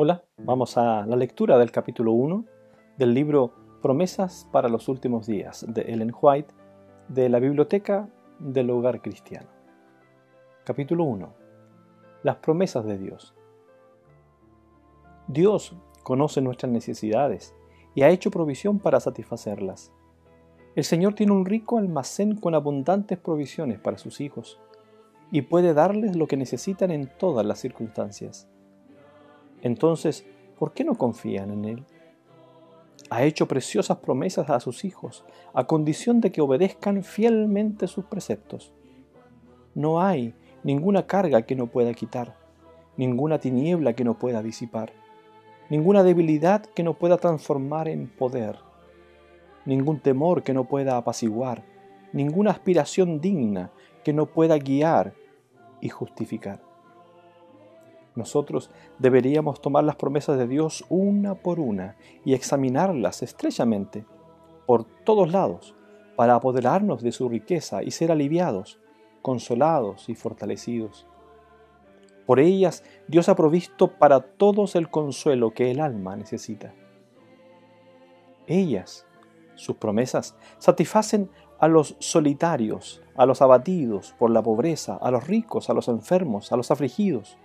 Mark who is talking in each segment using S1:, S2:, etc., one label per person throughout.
S1: Hola, vamos a la lectura del capítulo 1 del libro Promesas para los Últimos Días de Ellen White de la Biblioteca del Hogar Cristiano. Capítulo 1. Las promesas de Dios. Dios conoce nuestras necesidades y ha hecho provisión para satisfacerlas. El Señor tiene un rico almacén con abundantes provisiones para sus hijos y puede darles lo que necesitan en todas las circunstancias. Entonces, ¿por qué no confían en Él? Ha hecho preciosas promesas a sus hijos, a condición de que obedezcan fielmente sus preceptos. No hay ninguna carga que no pueda quitar, ninguna tiniebla que no pueda disipar, ninguna debilidad que no pueda transformar en poder, ningún temor que no pueda apaciguar, ninguna aspiración digna que no pueda guiar y justificar. Nosotros deberíamos tomar las promesas de Dios una por una y examinarlas estrechamente por todos lados para apoderarnos de su riqueza y ser aliviados, consolados y fortalecidos. Por ellas Dios ha provisto para todos el consuelo que el alma necesita. Ellas, sus promesas, satisfacen a los solitarios, a los abatidos por la pobreza, a los ricos, a los enfermos, a los afligidos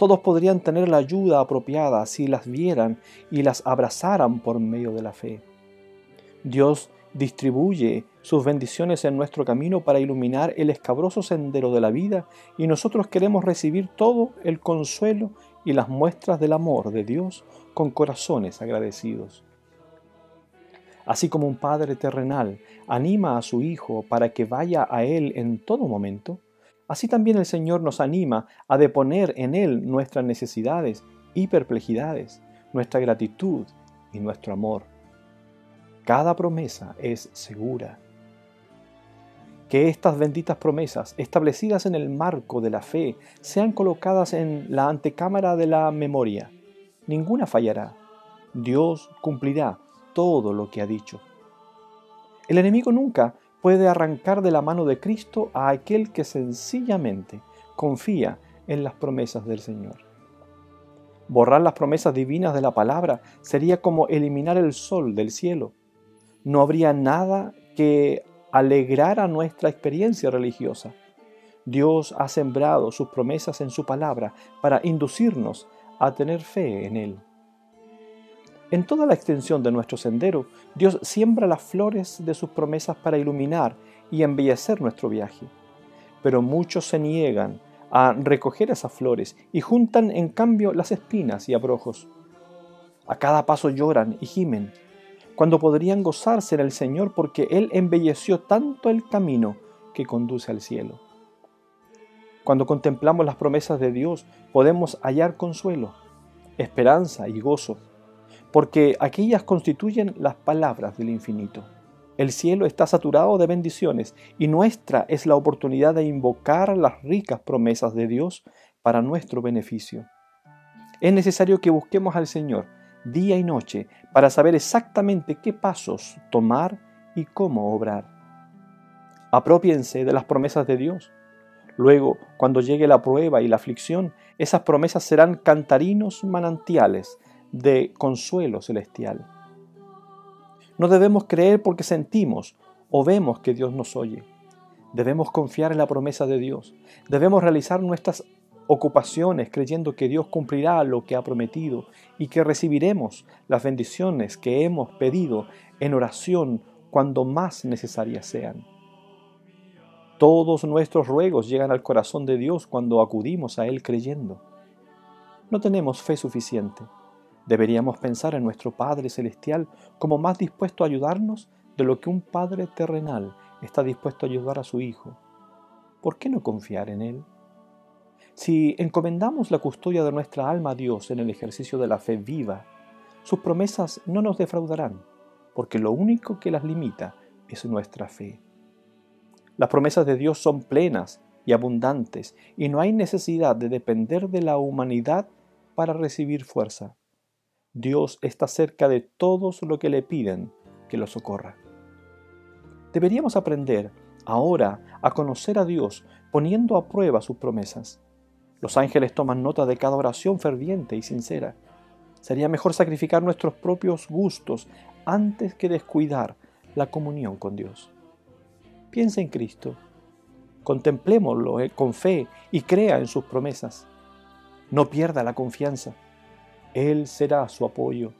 S1: todos podrían tener la ayuda apropiada si las vieran y las abrazaran por medio de la fe. Dios distribuye sus bendiciones en nuestro camino para iluminar el escabroso sendero de la vida y nosotros queremos recibir todo el consuelo y las muestras del amor de Dios con corazones agradecidos. Así como un padre terrenal anima a su hijo para que vaya a él en todo momento, Así también el Señor nos anima a deponer en Él nuestras necesidades y perplejidades, nuestra gratitud y nuestro amor. Cada promesa es segura. Que estas benditas promesas, establecidas en el marco de la fe, sean colocadas en la antecámara de la memoria. Ninguna fallará. Dios cumplirá todo lo que ha dicho. El enemigo nunca puede arrancar de la mano de Cristo a aquel que sencillamente confía en las promesas del Señor. Borrar las promesas divinas de la palabra sería como eliminar el sol del cielo. No habría nada que alegrara nuestra experiencia religiosa. Dios ha sembrado sus promesas en su palabra para inducirnos a tener fe en Él. En toda la extensión de nuestro sendero, Dios siembra las flores de sus promesas para iluminar y embellecer nuestro viaje. Pero muchos se niegan a recoger esas flores y juntan en cambio las espinas y abrojos. A cada paso lloran y gimen, cuando podrían gozarse en el Señor porque Él embelleció tanto el camino que conduce al cielo. Cuando contemplamos las promesas de Dios podemos hallar consuelo, esperanza y gozo porque aquellas constituyen las palabras del infinito. El cielo está saturado de bendiciones y nuestra es la oportunidad de invocar las ricas promesas de Dios para nuestro beneficio. Es necesario que busquemos al Señor día y noche para saber exactamente qué pasos tomar y cómo obrar. Apropiense de las promesas de Dios. Luego, cuando llegue la prueba y la aflicción, esas promesas serán cantarinos manantiales de consuelo celestial. No debemos creer porque sentimos o vemos que Dios nos oye. Debemos confiar en la promesa de Dios. Debemos realizar nuestras ocupaciones creyendo que Dios cumplirá lo que ha prometido y que recibiremos las bendiciones que hemos pedido en oración cuando más necesarias sean. Todos nuestros ruegos llegan al corazón de Dios cuando acudimos a Él creyendo. No tenemos fe suficiente Deberíamos pensar en nuestro Padre Celestial como más dispuesto a ayudarnos de lo que un Padre terrenal está dispuesto a ayudar a su Hijo. ¿Por qué no confiar en Él? Si encomendamos la custodia de nuestra alma a Dios en el ejercicio de la fe viva, sus promesas no nos defraudarán, porque lo único que las limita es nuestra fe. Las promesas de Dios son plenas y abundantes, y no hay necesidad de depender de la humanidad para recibir fuerza. Dios está cerca de todos los que le piden que lo socorra. Deberíamos aprender ahora a conocer a Dios poniendo a prueba sus promesas. Los ángeles toman nota de cada oración ferviente y sincera. Sería mejor sacrificar nuestros propios gustos antes que descuidar la comunión con Dios. Piensa en Cristo, contemplémoslo eh, con fe y crea en sus promesas. No pierda la confianza. Él será su apoyo.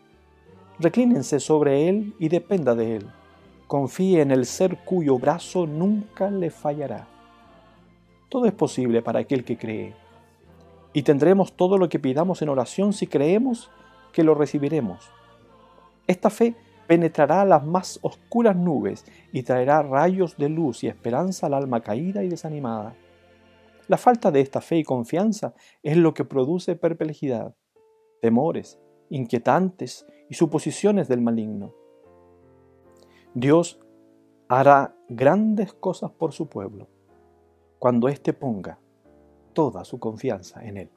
S1: Reclínense sobre Él y dependa de Él. Confíe en el ser cuyo brazo nunca le fallará. Todo es posible para aquel que cree. Y tendremos todo lo que pidamos en oración si creemos que lo recibiremos. Esta fe penetrará las más oscuras nubes y traerá rayos de luz y esperanza al alma caída y desanimada. La falta de esta fe y confianza es lo que produce perplejidad, temores, inquietantes y suposiciones del maligno. Dios hará grandes cosas por su pueblo cuando éste ponga toda su confianza en Él.